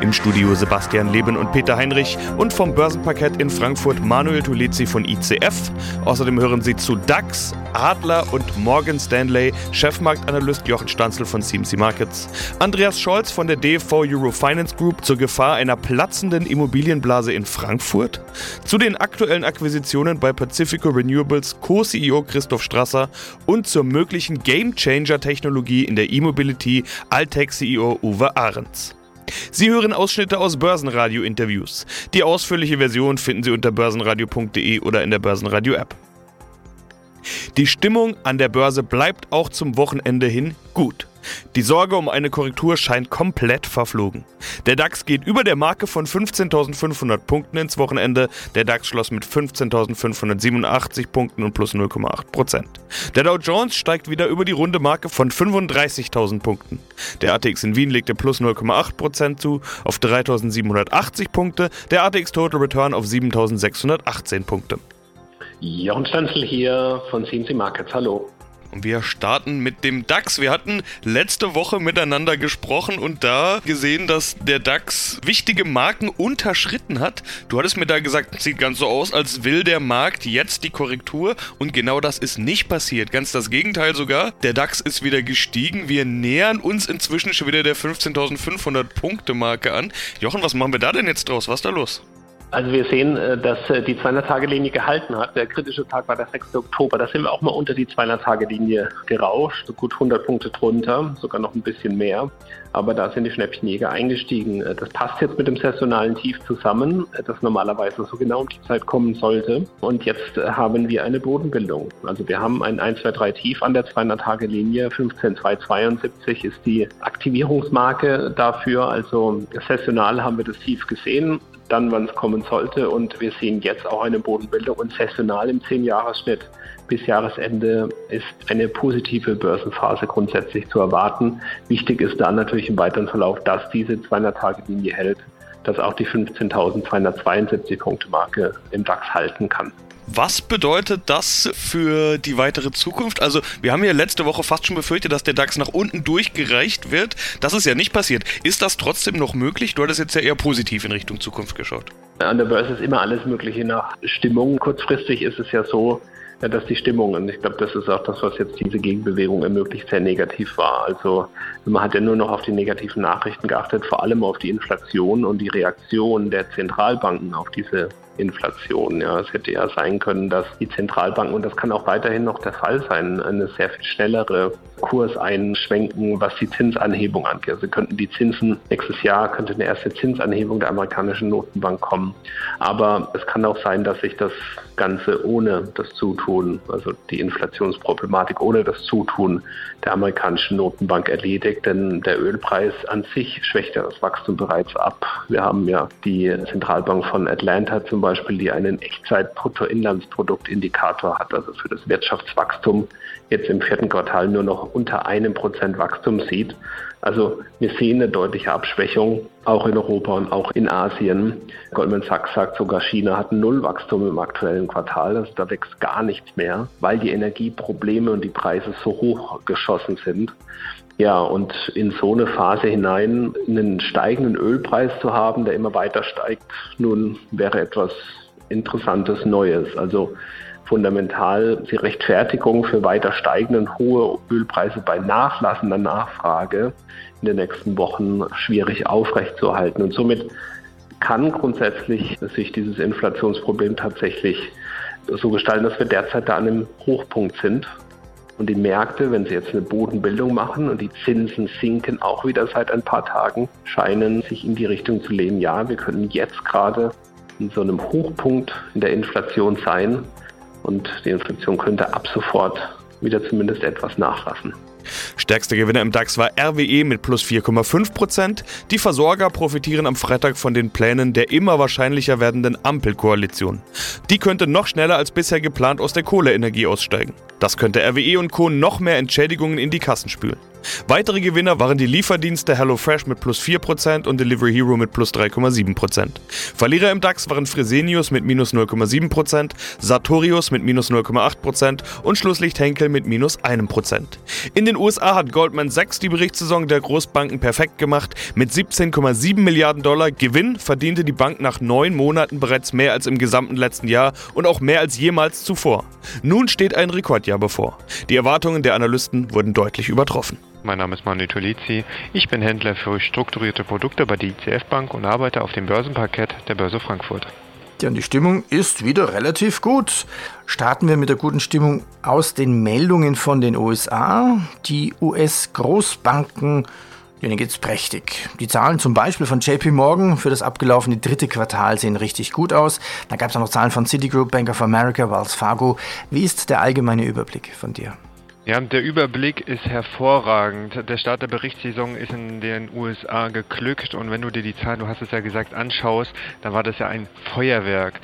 Im Studio Sebastian Leben und Peter Heinrich und vom Börsenparkett in Frankfurt Manuel Tulezi von ICF. Außerdem hören Sie zu DAX, Adler und Morgan Stanley, Chefmarktanalyst Jochen Stanzel von CMC Markets, Andreas Scholz von der DV Euro Finance Group zur Gefahr einer platzenden Immobilienblase in Frankfurt, zu den aktuellen Akquisitionen bei Pacifico Renewables Co-CEO Christoph Strasser und zur möglichen Game-Changer-Technologie in der E-Mobility Altec-CEO Uwe Ahrens. Sie hören Ausschnitte aus Börsenradio-Interviews. Die ausführliche Version finden Sie unter börsenradio.de oder in der Börsenradio-App. Die Stimmung an der Börse bleibt auch zum Wochenende hin gut. Die Sorge um eine Korrektur scheint komplett verflogen. Der DAX geht über der Marke von 15.500 Punkten ins Wochenende. Der DAX schloss mit 15.587 Punkten und plus 0,8% Der Dow Jones steigt wieder über die runde Marke von 35.000 Punkten. Der ATX in Wien legte plus 0,8% zu auf 3.780 Punkte. Der ATX Total Return auf 7.618 Punkte. Jochen Stanzel hier von CNC Markets. Hallo. Und wir starten mit dem DAX. Wir hatten letzte Woche miteinander gesprochen und da gesehen, dass der DAX wichtige Marken unterschritten hat. Du hattest mir da gesagt, sieht ganz so aus, als will der Markt jetzt die Korrektur und genau das ist nicht passiert. Ganz das Gegenteil sogar. Der DAX ist wieder gestiegen. Wir nähern uns inzwischen schon wieder der 15.500 Punkte Marke an. Jochen, was machen wir da denn jetzt draus? Was ist da los? Also wir sehen, äh, dass äh, die 200-Tage-Linie gehalten hat. Der kritische Tag war der 6. Oktober. Da sind wir auch mal unter die 200-Tage-Linie gerauscht, gut 100 Punkte drunter, sogar noch ein bisschen mehr. Aber da sind die Schnäppchenjäger eingestiegen. Äh, das passt jetzt mit dem saisonalen Tief zusammen, das normalerweise so genau um die Zeit kommen sollte. Und jetzt haben wir eine Bodenbildung. Also wir haben ein 1, 2, 3 Tief an der 200-Tage-Linie. 15,272 ist die Aktivierungsmarke dafür. Also saisonal haben wir das Tief gesehen dann, wann es kommen sollte. Und wir sehen jetzt auch eine Bodenbildung und saisonal im 10-Jahres-Schnitt bis Jahresende ist eine positive Börsenphase grundsätzlich zu erwarten. Wichtig ist dann natürlich im weiteren Verlauf, dass diese 200-Tage-Linie hält, dass auch die 15.272 Punkte Marke im DAX halten kann. Was bedeutet das für die weitere Zukunft? Also, wir haben ja letzte Woche fast schon befürchtet, dass der DAX nach unten durchgereicht wird. Das ist ja nicht passiert. Ist das trotzdem noch möglich? Du hattest jetzt ja eher positiv in Richtung Zukunft geschaut. An der Börse ist immer alles Mögliche nach Stimmung. Kurzfristig ist es ja so, dass die Stimmung, und ich glaube, das ist auch das, was jetzt diese Gegenbewegung ermöglicht, sehr negativ war. Also man hat ja nur noch auf die negativen Nachrichten geachtet, vor allem auf die Inflation und die Reaktion der Zentralbanken auf diese Inflation. Ja, es hätte ja sein können, dass die Zentralbanken, und das kann auch weiterhin noch der Fall sein, eine sehr viel schnellere Kurs einschwenken, was die Zinsanhebung angeht. Also könnten die Zinsen nächstes Jahr könnte eine erste Zinsanhebung der amerikanischen Notenbank kommen. Aber es kann auch sein, dass sich das Ganze ohne das Zutun, also die Inflationsproblematik ohne das Zutun der amerikanischen Notenbank erledigt, denn der Ölpreis an sich schwächt ja das Wachstum bereits ab. Wir haben ja die Zentralbank von Atlanta zum Beispiel, die einen Echtzeit-Bruttoinlandsproduktindikator hat, also für das Wirtschaftswachstum jetzt im vierten Quartal nur noch unter einem Prozent Wachstum sieht. Also wir sehen eine deutliche Abschwächung, auch in Europa und auch in Asien. Goldman Sachs sagt sogar, China hat null Wachstum im aktuellen Quartal. Also da wächst gar nichts mehr, weil die Energieprobleme und die Preise so hoch geschossen sind. Ja, und in so eine Phase hinein einen steigenden Ölpreis zu haben, der immer weiter steigt, nun wäre etwas Interessantes Neues. Also fundamental die Rechtfertigung für weiter steigende und hohe Ölpreise bei nachlassender Nachfrage in den nächsten Wochen schwierig aufrechtzuerhalten. Und somit kann grundsätzlich sich dieses Inflationsproblem tatsächlich so gestalten, dass wir derzeit da an einem Hochpunkt sind. Und die Märkte, wenn sie jetzt eine Bodenbildung machen und die Zinsen sinken auch wieder seit ein paar Tagen, scheinen sich in die Richtung zu lehnen, ja, wir können jetzt gerade in so einem Hochpunkt in der Inflation sein, und die Inflation könnte ab sofort wieder zumindest etwas nachlassen. Stärkster Gewinner im DAX war RWE mit plus 4,5 Prozent. Die Versorger profitieren am Freitag von den Plänen der immer wahrscheinlicher werdenden Ampelkoalition. Die könnte noch schneller als bisher geplant aus der Kohleenergie aussteigen. Das könnte RWE und Co. noch mehr Entschädigungen in die Kassen spülen. Weitere Gewinner waren die Lieferdienste HelloFresh mit plus 4% und Delivery Hero mit plus 3,7%. Verlierer im DAX waren Fresenius mit minus 0,7%, Sartorius mit minus 0,8% und Schlusslicht Henkel mit minus 1%. In den USA hat Goldman Sachs die Berichtssaison der Großbanken perfekt gemacht. Mit 17,7 Milliarden Dollar Gewinn verdiente die Bank nach neun Monaten bereits mehr als im gesamten letzten Jahr und auch mehr als jemals zuvor. Nun steht ein Rekordjahr bevor. Die Erwartungen der Analysten wurden deutlich übertroffen. Mein Name ist Manu Tolizzi. Ich bin Händler für strukturierte Produkte bei der ICF Bank und arbeite auf dem Börsenparkett der Börse Frankfurt. Ja, und die Stimmung ist wieder relativ gut. Starten wir mit der guten Stimmung aus den Meldungen von den USA. Die US-Großbanken, denen geht es prächtig. Die Zahlen zum Beispiel von JP Morgan für das abgelaufene dritte Quartal sehen richtig gut aus. Da gab es auch noch Zahlen von Citigroup, Bank of America, Wells Fargo. Wie ist der allgemeine Überblick von dir? Ja, der Überblick ist hervorragend. Der Start der Berichtssaison ist in den USA geglückt und wenn du dir die Zahlen, du hast es ja gesagt, anschaust, dann war das ja ein Feuerwerk.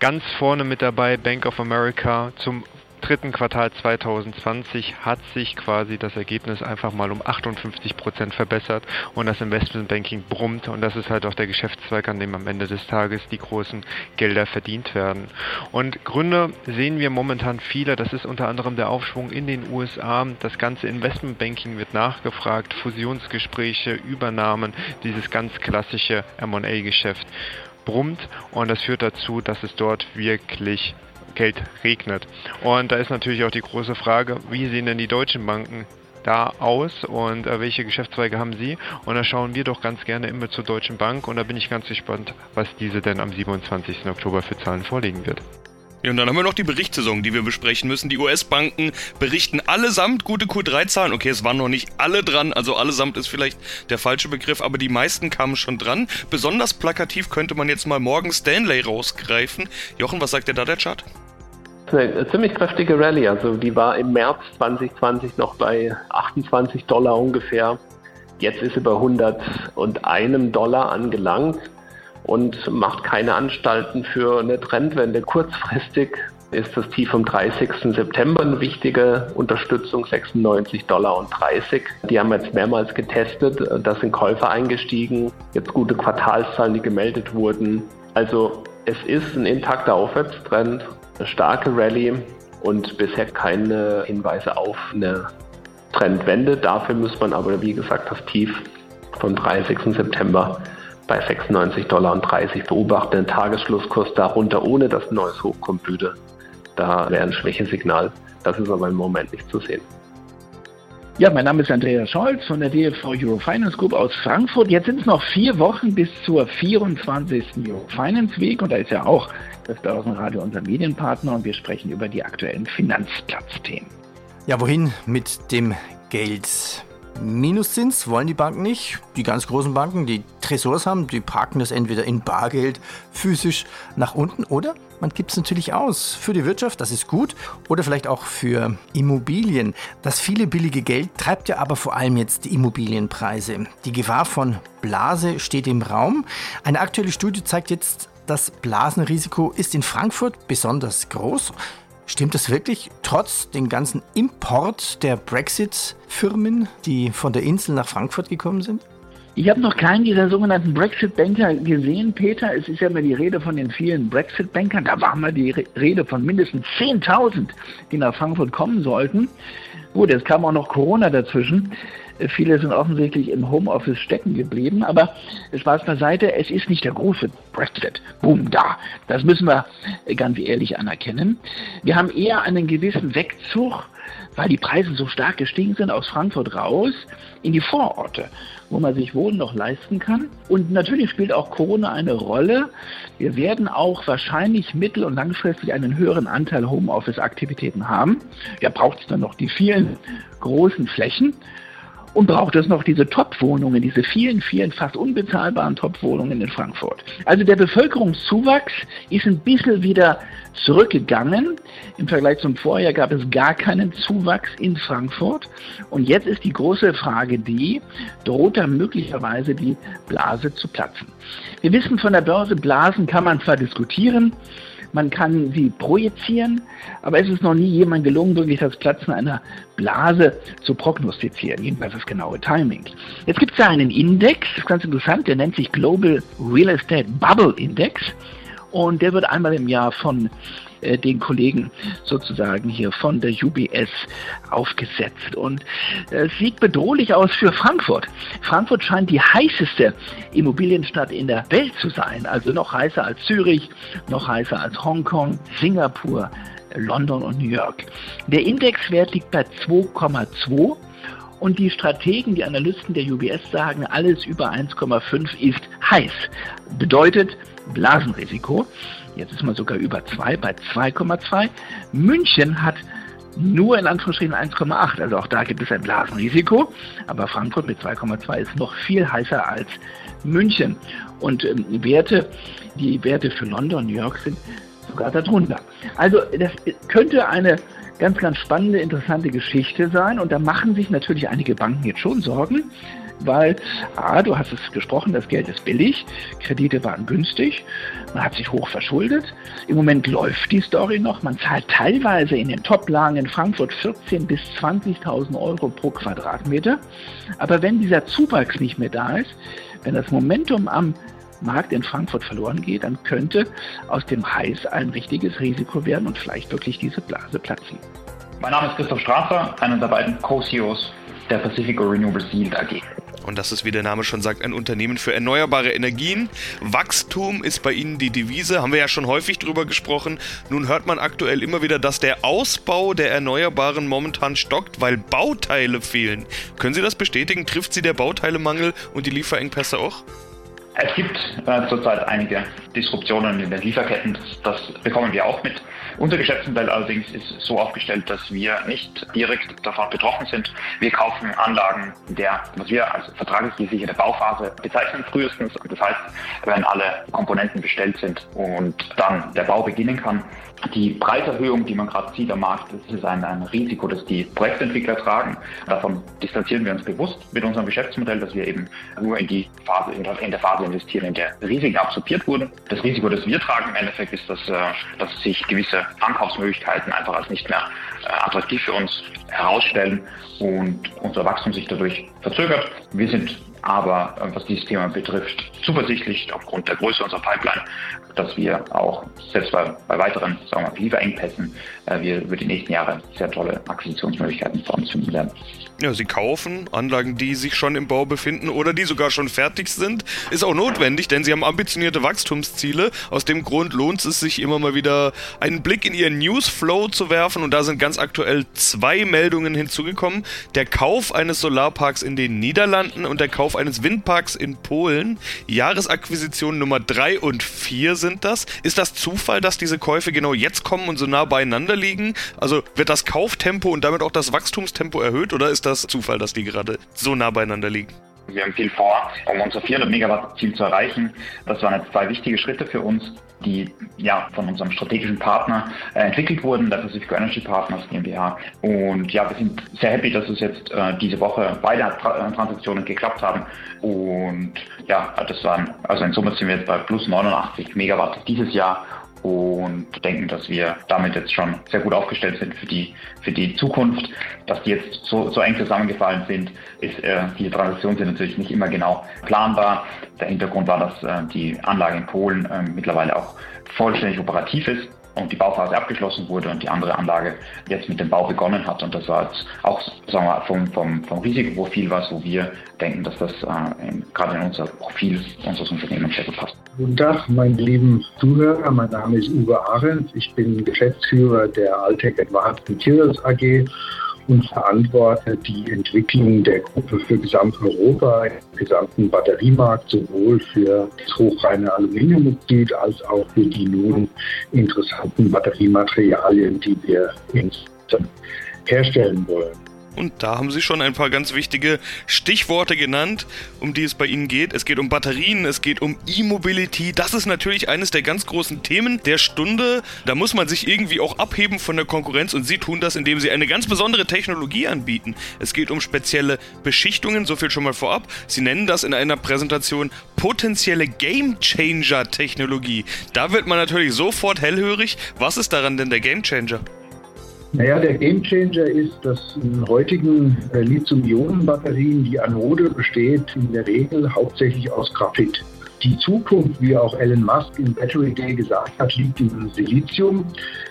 Ganz vorne mit dabei Bank of America zum dritten Quartal 2020 hat sich quasi das Ergebnis einfach mal um 58 Prozent verbessert und das Investmentbanking brummt und das ist halt auch der Geschäftszweig, an dem am Ende des Tages die großen Gelder verdient werden. Und Gründe sehen wir momentan viele. Das ist unter anderem der Aufschwung in den USA. Das ganze Investmentbanking wird nachgefragt, Fusionsgespräche, Übernahmen, dieses ganz klassische M&A-Geschäft brummt und das führt dazu, dass es dort wirklich Geld regnet. Und da ist natürlich auch die große Frage, wie sehen denn die deutschen Banken da aus und äh, welche Geschäftszweige haben sie? Und da schauen wir doch ganz gerne immer zur Deutschen Bank und da bin ich ganz gespannt, was diese denn am 27. Oktober für Zahlen vorlegen wird. Ja, und dann haben wir noch die Berichtssaison, die wir besprechen müssen. Die US-Banken berichten allesamt gute Q3-Zahlen. Okay, es waren noch nicht alle dran, also allesamt ist vielleicht der falsche Begriff, aber die meisten kamen schon dran. Besonders plakativ könnte man jetzt mal Morgan Stanley rausgreifen. Jochen, was sagt dir da der Chart? Eine ziemlich kräftige Rallye. Also die war im März 2020 noch bei 28 Dollar ungefähr. Jetzt ist sie bei 101 Dollar angelangt und macht keine Anstalten für eine Trendwende. Kurzfristig ist das Tief vom 30. September eine wichtige Unterstützung, 96 Dollar und 30. Die haben jetzt mehrmals getestet. Da sind Käufer eingestiegen. Jetzt gute Quartalszahlen, die gemeldet wurden. Also es ist ein intakter Aufwärtstrend starke Rallye und bisher keine Hinweise auf eine Trendwende. Dafür muss man aber, wie gesagt, das Tief vom 30. September bei 96,30 Dollar beobachten. Den Tagesschlusskurs darunter, ohne dass ein neues Hoch kommt. Da wäre ein Schwächesignal. Das ist aber im Moment nicht zu sehen. Ja, mein Name ist Andreas Scholz von der DFV Eurofinance Group aus Frankfurt. Jetzt sind es noch vier Wochen bis zur 24. Eurofinance Week und da ist ja auch das Börsenradio unser Medienpartner und wir sprechen über die aktuellen Finanzplatzthemen. Ja, wohin mit dem Geld? Minuszins wollen die Banken nicht. Die ganz großen Banken, die Tresors haben, die parken das entweder in Bargeld physisch nach unten oder man gibt es natürlich aus für die Wirtschaft, das ist gut, oder vielleicht auch für Immobilien. Das viele billige Geld treibt ja aber vor allem jetzt die Immobilienpreise. Die Gefahr von Blase steht im Raum. Eine aktuelle Studie zeigt jetzt, das Blasenrisiko ist in Frankfurt besonders groß. Stimmt das wirklich? Trotz den ganzen Import der Brexit-Firmen, die von der Insel nach Frankfurt gekommen sind? Ich habe noch keinen dieser sogenannten Brexit-Banker gesehen, Peter. Es ist ja immer die Rede von den vielen Brexit-Bankern. Da war mal die Rede von mindestens 10.000, die nach Frankfurt kommen sollten. Gut, es kam auch noch Corona dazwischen. Viele sind offensichtlich im Homeoffice stecken geblieben, aber Spaß beiseite, es ist nicht der große Brexit. Boom, da. Das müssen wir ganz ehrlich anerkennen. Wir haben eher einen gewissen Wegzug, weil die Preise so stark gestiegen sind, aus Frankfurt raus in die Vororte, wo man sich Wohnen noch leisten kann. Und natürlich spielt auch Corona eine Rolle. Wir werden auch wahrscheinlich mittel- und langfristig einen höheren Anteil Homeoffice-Aktivitäten haben. Ja, braucht es dann noch die vielen großen Flächen. Und braucht es noch diese Top-Wohnungen, diese vielen, vielen fast unbezahlbaren Top-Wohnungen in Frankfurt. Also der Bevölkerungszuwachs ist ein bisschen wieder zurückgegangen. Im Vergleich zum Vorjahr gab es gar keinen Zuwachs in Frankfurt. Und jetzt ist die große Frage die, droht da möglicherweise die Blase zu platzen? Wir wissen von der Börse, Blasen kann man zwar diskutieren, man kann sie projizieren, aber es ist noch nie jemand gelungen, wirklich das Platzen einer Blase zu prognostizieren, jedenfalls das genaue Timing. Jetzt gibt es da einen Index, das ist ganz interessant, der nennt sich Global Real Estate Bubble Index und der wird einmal im Jahr von äh, den Kollegen sozusagen hier von der UBS aufgesetzt. Und äh, es sieht bedrohlich aus für Frankfurt. Frankfurt scheint die heißeste Immobilienstadt in der Welt zu sein. Also noch heißer als Zürich, noch heißer als Hongkong, Singapur, London und New York. Der Indexwert liegt bei 2,2 und die Strategen, die Analysten der UBS sagen, alles über 1,5 ist heiß. Bedeutet Blasenrisiko. Jetzt ist man sogar über 2 bei 2,2. München hat nur in Anführungsstrichen 1,8. Also auch da gibt es ein Blasenrisiko. Aber Frankfurt mit 2,2 ist noch viel heißer als München. Und ähm, Werte, die Werte für London und New York sind sogar darunter. Also das könnte eine ganz, ganz spannende, interessante Geschichte sein. Und da machen sich natürlich einige Banken jetzt schon Sorgen, weil, A, du hast es gesprochen, das Geld ist billig, Kredite waren günstig, man hat sich hoch verschuldet. Im Moment läuft die Story noch, man zahlt teilweise in den Top-Lagen in Frankfurt 14.000 bis 20.000 Euro pro Quadratmeter. Aber wenn dieser Zuwachs nicht mehr da ist, wenn das Momentum am Markt in Frankfurt verloren geht, dann könnte aus dem Heiß ein richtiges Risiko werden und vielleicht wirklich diese Blase platzen. Mein Name ist Christoph Strasser, einer der beiden Co-CEOs der Pacifico Renewable Yield AG. Und das ist, wie der Name schon sagt, ein Unternehmen für erneuerbare Energien. Wachstum ist bei Ihnen die Devise, haben wir ja schon häufig drüber gesprochen. Nun hört man aktuell immer wieder, dass der Ausbau der Erneuerbaren momentan stockt, weil Bauteile fehlen. Können Sie das bestätigen? Trifft Sie der Bauteilemangel und die Lieferengpässe auch? Es gibt äh, zurzeit einige Disruptionen in den Lieferketten. Das, das bekommen wir auch mit. Unser Geschäftsmodell allerdings ist so aufgestellt, dass wir nicht direkt davon betroffen sind. Wir kaufen Anlagen der, was wir als vertraglich gesicherte Bauphase bezeichnen, frühestens. Das heißt, wenn alle Komponenten bestellt sind und dann der Bau beginnen kann, die Preiserhöhung, die man gerade sieht am Markt, das ist ein, ein, Risiko, das die Projektentwickler tragen. Davon distanzieren wir uns bewusst mit unserem Geschäftsmodell, dass wir eben nur in die Phase, in der Phase investieren, in der Risiken absorbiert wurden. Das Risiko, das wir tragen im Endeffekt, ist, dass, äh, dass sich gewisse Ankaufsmöglichkeiten einfach als nicht mehr äh, attraktiv für uns herausstellen und unser Wachstum sich dadurch verzögert. Wir sind aber äh, was dieses Thema betrifft, zuversichtlich aufgrund der Größe unserer Pipeline, dass wir auch selbst bei, bei weiteren sagen wir, Lieferengpässen äh, wir über die nächsten Jahre sehr tolle Akquisitionsmöglichkeiten vor uns finden werden. Ja, sie kaufen Anlagen, die sich schon im Bau befinden oder die sogar schon fertig sind. Ist auch notwendig, denn sie haben ambitionierte Wachstumsziele. Aus dem Grund lohnt es sich immer mal wieder einen Blick in ihren Newsflow zu werfen und da sind ganz aktuell zwei Meldungen hinzugekommen. Der Kauf eines Solarparks in den Niederlanden und der Kauf eines Windparks in Polen. Jahresakquisition Nummer 3 und 4 sind das. Ist das Zufall, dass diese Käufe genau jetzt kommen und so nah beieinander liegen? Also wird das Kauftempo und damit auch das Wachstumstempo erhöht oder ist das Zufall, dass die gerade so nah beieinander liegen? Wir haben viel vor, um unser 400 Megawatt Ziel zu erreichen. Das waren jetzt zwei wichtige Schritte für uns, die ja von unserem strategischen Partner äh, entwickelt wurden, der Pacific Energy Partners GmbH. Und ja, wir sind sehr happy, dass es jetzt äh, diese Woche beide Tra Transaktionen geklappt haben. Und ja, das waren, also in Summe sind wir jetzt bei plus 89 Megawatt dieses Jahr und denken, dass wir damit jetzt schon sehr gut aufgestellt sind für die, für die Zukunft. Dass die jetzt so, so eng zusammengefallen sind, ist, äh, diese Transaktionen sind natürlich nicht immer genau planbar. Der Hintergrund war, dass äh, die Anlage in Polen äh, mittlerweile auch vollständig operativ ist und die Bauphase abgeschlossen wurde und die andere Anlage jetzt mit dem Bau begonnen hat. Und das war jetzt auch sagen wir, vom, vom, vom Risikoprofil was, wo wir denken, dass das äh, in, gerade in unser Profil unseres Unternehmens sehr gut passt. Guten Tag, meine lieben Zuhörer. Mein Name ist Uwe Arendt. Ich bin Geschäftsführer der Altec Advanced Materials AG und verantworte die Entwicklung der Gruppe für Gesamteuropa im gesamten Batteriemarkt, sowohl für das hochreine Aluminiummitglied als auch für die nun interessanten Batteriematerialien, die wir herstellen wollen. Und da haben Sie schon ein paar ganz wichtige Stichworte genannt, um die es bei Ihnen geht. Es geht um Batterien, es geht um E-Mobility. Das ist natürlich eines der ganz großen Themen der Stunde. Da muss man sich irgendwie auch abheben von der Konkurrenz und Sie tun das, indem Sie eine ganz besondere Technologie anbieten. Es geht um spezielle Beschichtungen, so viel schon mal vorab. Sie nennen das in einer Präsentation potenzielle Game Changer Technologie. Da wird man natürlich sofort hellhörig. Was ist daran denn der Game Changer? Naja, der Gamechanger ist, dass in heutigen äh, Lithium-Ionen-Batterien die Anode besteht in der Regel hauptsächlich aus Graphit. Die Zukunft, wie auch Elon Musk im Battery Day gesagt hat, liegt im Silizium.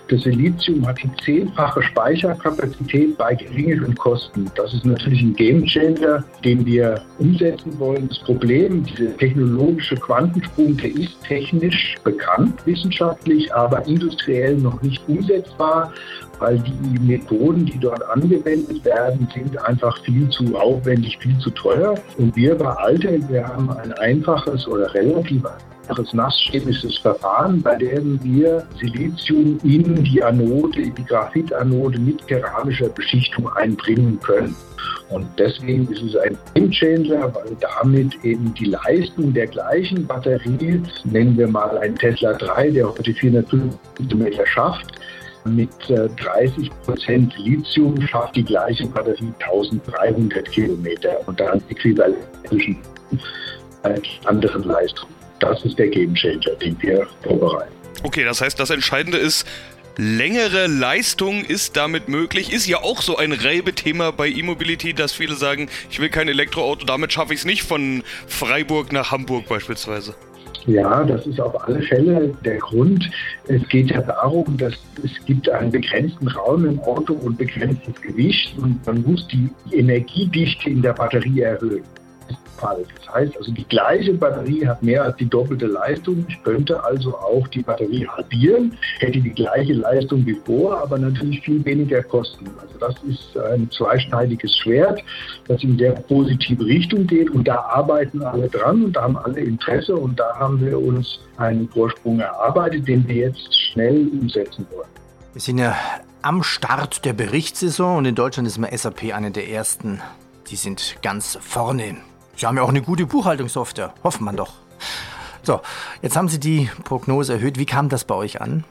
Das Silizium hat die zehnfache Speicherkapazität bei geringeren Kosten. Das ist natürlich ein Gamechanger, den wir umsetzen wollen. Das Problem, dieser technologische Quantensprung, der ist technisch bekannt, wissenschaftlich, aber industriell noch nicht umsetzbar weil die Methoden, die dort angewendet werden, sind einfach viel zu aufwendig, viel zu teuer. Und wir bei Alte, wir haben ein einfaches oder relativ einfaches nasschemisches Verfahren, bei dem wir Silizium in die Anode, in die Graphitanode mit keramischer Beschichtung einbringen können. Und deswegen ist es ein Gamechanger, weil damit eben die Leistung der gleichen Batterie, nennen wir mal ein Tesla 3, der heute 450 Meter schafft, mit 30 äh, Prozent Lithium schafft die gleiche Batterie 1300 Kilometer und dann äquivalent zwischen äh, anderen Leistungen. Das ist der Gamechanger, den wir vorbereiten. Okay, das heißt, das Entscheidende ist, längere Leistung ist damit möglich. Ist ja auch so ein Reibethema bei E-Mobility, dass viele sagen, ich will kein Elektroauto, damit schaffe ich es nicht von Freiburg nach Hamburg beispielsweise. Ja, das ist auf alle Fälle der Grund. Es geht ja darum, dass es gibt einen begrenzten Raum im Auto und begrenztes Gewicht und man muss die Energiedichte in der Batterie erhöhen. Das heißt also, die gleiche Batterie hat mehr als die doppelte Leistung. Ich könnte also auch die Batterie halbieren, hätte die gleiche Leistung wie vor, aber natürlich viel weniger Kosten. Also das ist ein zweischneidiges Schwert, das in sehr positive Richtung geht und da arbeiten alle dran und da haben alle Interesse und da haben wir uns einen Vorsprung erarbeitet, den wir jetzt schnell umsetzen wollen. Wir sind ja am Start der Berichtssaison und in Deutschland ist immer SAP eine der ersten. Die sind ganz vorne Sie haben ja auch eine gute Buchhaltungssoftware, hoffen man doch. So, jetzt haben Sie die Prognose erhöht. Wie kam das bei euch an?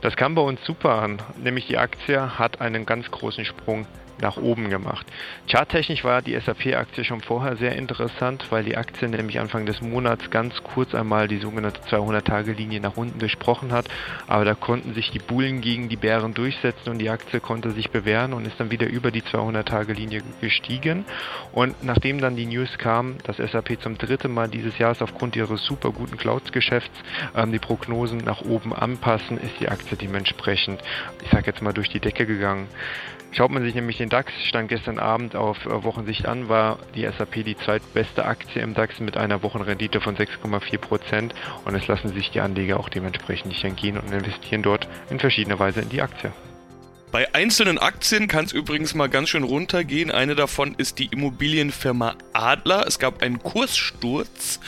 Das kam bei uns super an, nämlich die Aktie hat einen ganz großen Sprung nach oben gemacht. Charttechnisch war die SAP-Aktie schon vorher sehr interessant, weil die Aktie nämlich Anfang des Monats ganz kurz einmal die sogenannte 200-Tage-Linie nach unten durchbrochen hat, aber da konnten sich die Bullen gegen die Bären durchsetzen und die Aktie konnte sich bewähren und ist dann wieder über die 200-Tage-Linie gestiegen. Und nachdem dann die News kam, dass SAP zum dritten Mal dieses Jahres aufgrund ihres super guten Cloud-Geschäfts ähm, die Prognosen nach oben anpassen, ist die Aktie dementsprechend, ich sage jetzt mal, durch die Decke gegangen. Schaut man sich nämlich den DAX, stand gestern Abend auf äh, Wochensicht an, war die SAP die zweitbeste Aktie im DAX mit einer Wochenrendite von 6,4 Prozent und es lassen sich die Anleger auch dementsprechend nicht entgehen und investieren dort in verschiedener Weise in die Aktie. Bei einzelnen Aktien kann es übrigens mal ganz schön runtergehen. Eine davon ist die Immobilienfirma Adler. Es gab einen Kurssturz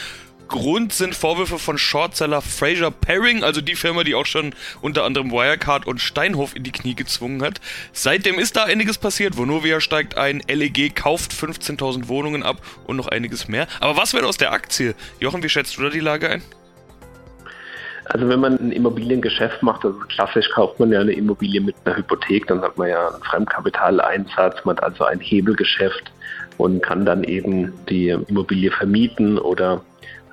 Grund sind Vorwürfe von Shortseller Fraser Paring, also die Firma, die auch schon unter anderem Wirecard und Steinhoff in die Knie gezwungen hat. Seitdem ist da einiges passiert. Vonovia steigt ein, LEG kauft 15.000 Wohnungen ab und noch einiges mehr. Aber was wird aus der Aktie? Jochen, wie schätzt du da die Lage ein? Also wenn man ein Immobiliengeschäft macht, also klassisch kauft man ja eine Immobilie mit einer Hypothek, dann hat man ja einen Fremdkapitaleinsatz, man hat also ein Hebelgeschäft und kann dann eben die Immobilie vermieten oder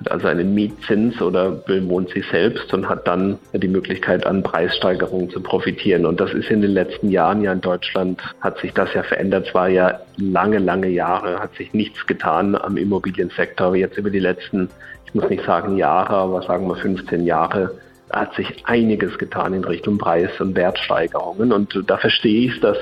hat also einen Mietzins oder bewohnt sie selbst und hat dann die Möglichkeit, an Preissteigerungen zu profitieren. Und das ist in den letzten Jahren ja in Deutschland, hat sich das ja verändert. Es war ja lange, lange Jahre, hat sich nichts getan am Immobiliensektor. Jetzt über die letzten, ich muss nicht sagen Jahre, aber sagen wir 15 Jahre, hat sich einiges getan in Richtung Preis- und Wertsteigerungen. Und da verstehe ich dass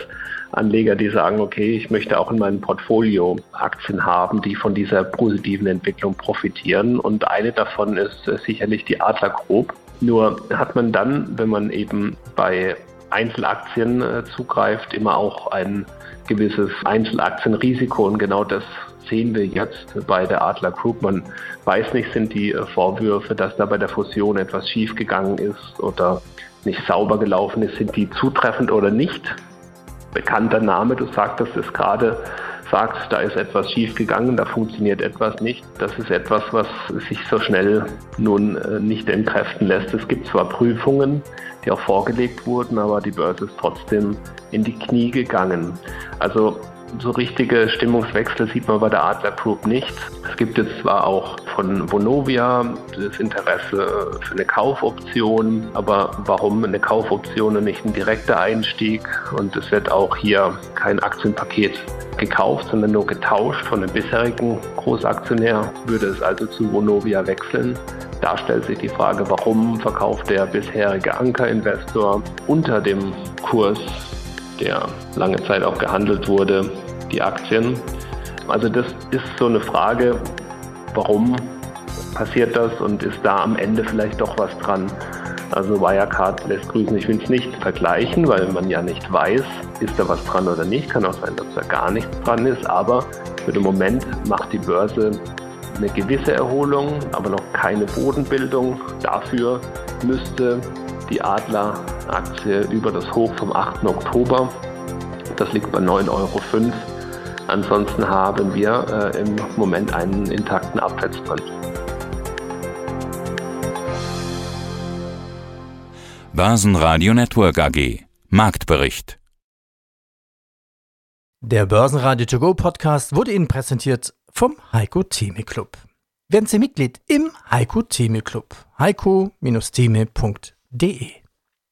Anleger, die sagen, okay, ich möchte auch in meinem Portfolio Aktien haben, die von dieser positiven Entwicklung profitieren. Und eine davon ist äh, sicherlich die Adler Group. Nur hat man dann, wenn man eben bei Einzelaktien äh, zugreift, immer auch ein gewisses Einzelaktienrisiko. Und genau das sehen wir jetzt bei der Adler Group. Man weiß nicht, sind die äh, Vorwürfe, dass da bei der Fusion etwas schiefgegangen ist oder nicht sauber gelaufen ist, sind die zutreffend oder nicht. Bekannter Name. Du sagtest es gerade, sagst, da ist etwas schiefgegangen, da funktioniert etwas nicht. Das ist etwas, was sich so schnell nun äh, nicht entkräften lässt. Es gibt zwar Prüfungen, die auch vorgelegt wurden, aber die Börse ist trotzdem in die Knie gegangen. Also so richtige Stimmungswechsel sieht man bei der Adler Group nicht. Es gibt jetzt zwar auch von Vonovia das Interesse für eine Kaufoption, aber warum eine Kaufoption und nicht ein direkter Einstieg? Und es wird auch hier kein Aktienpaket gekauft, sondern nur getauscht von dem bisherigen Großaktionär. Würde es also zu Vonovia wechseln, da stellt sich die Frage, warum verkauft der bisherige Ankerinvestor unter dem Kurs, der lange Zeit auch gehandelt wurde, die Aktien. Also das ist so eine Frage, warum passiert das und ist da am Ende vielleicht doch was dran? Also Wirecard lässt grüßen, ich will es nicht vergleichen, weil man ja nicht weiß, ist da was dran oder nicht. Kann auch sein, dass da gar nichts dran ist, aber für den Moment macht die Börse eine gewisse Erholung, aber noch keine Bodenbildung. Dafür müsste die Adler-Aktie über das Hoch vom 8. Oktober, das liegt bei 9,05 Euro, Ansonsten haben wir äh, im Moment einen intakten Abwärtstrend. Börsenradio Network AG Marktbericht Der Börsenradio To Go Podcast wurde Ihnen präsentiert vom Heiko Theme Club. Werden Sie Mitglied im Heiko Theme Club. heiko-theme.de D.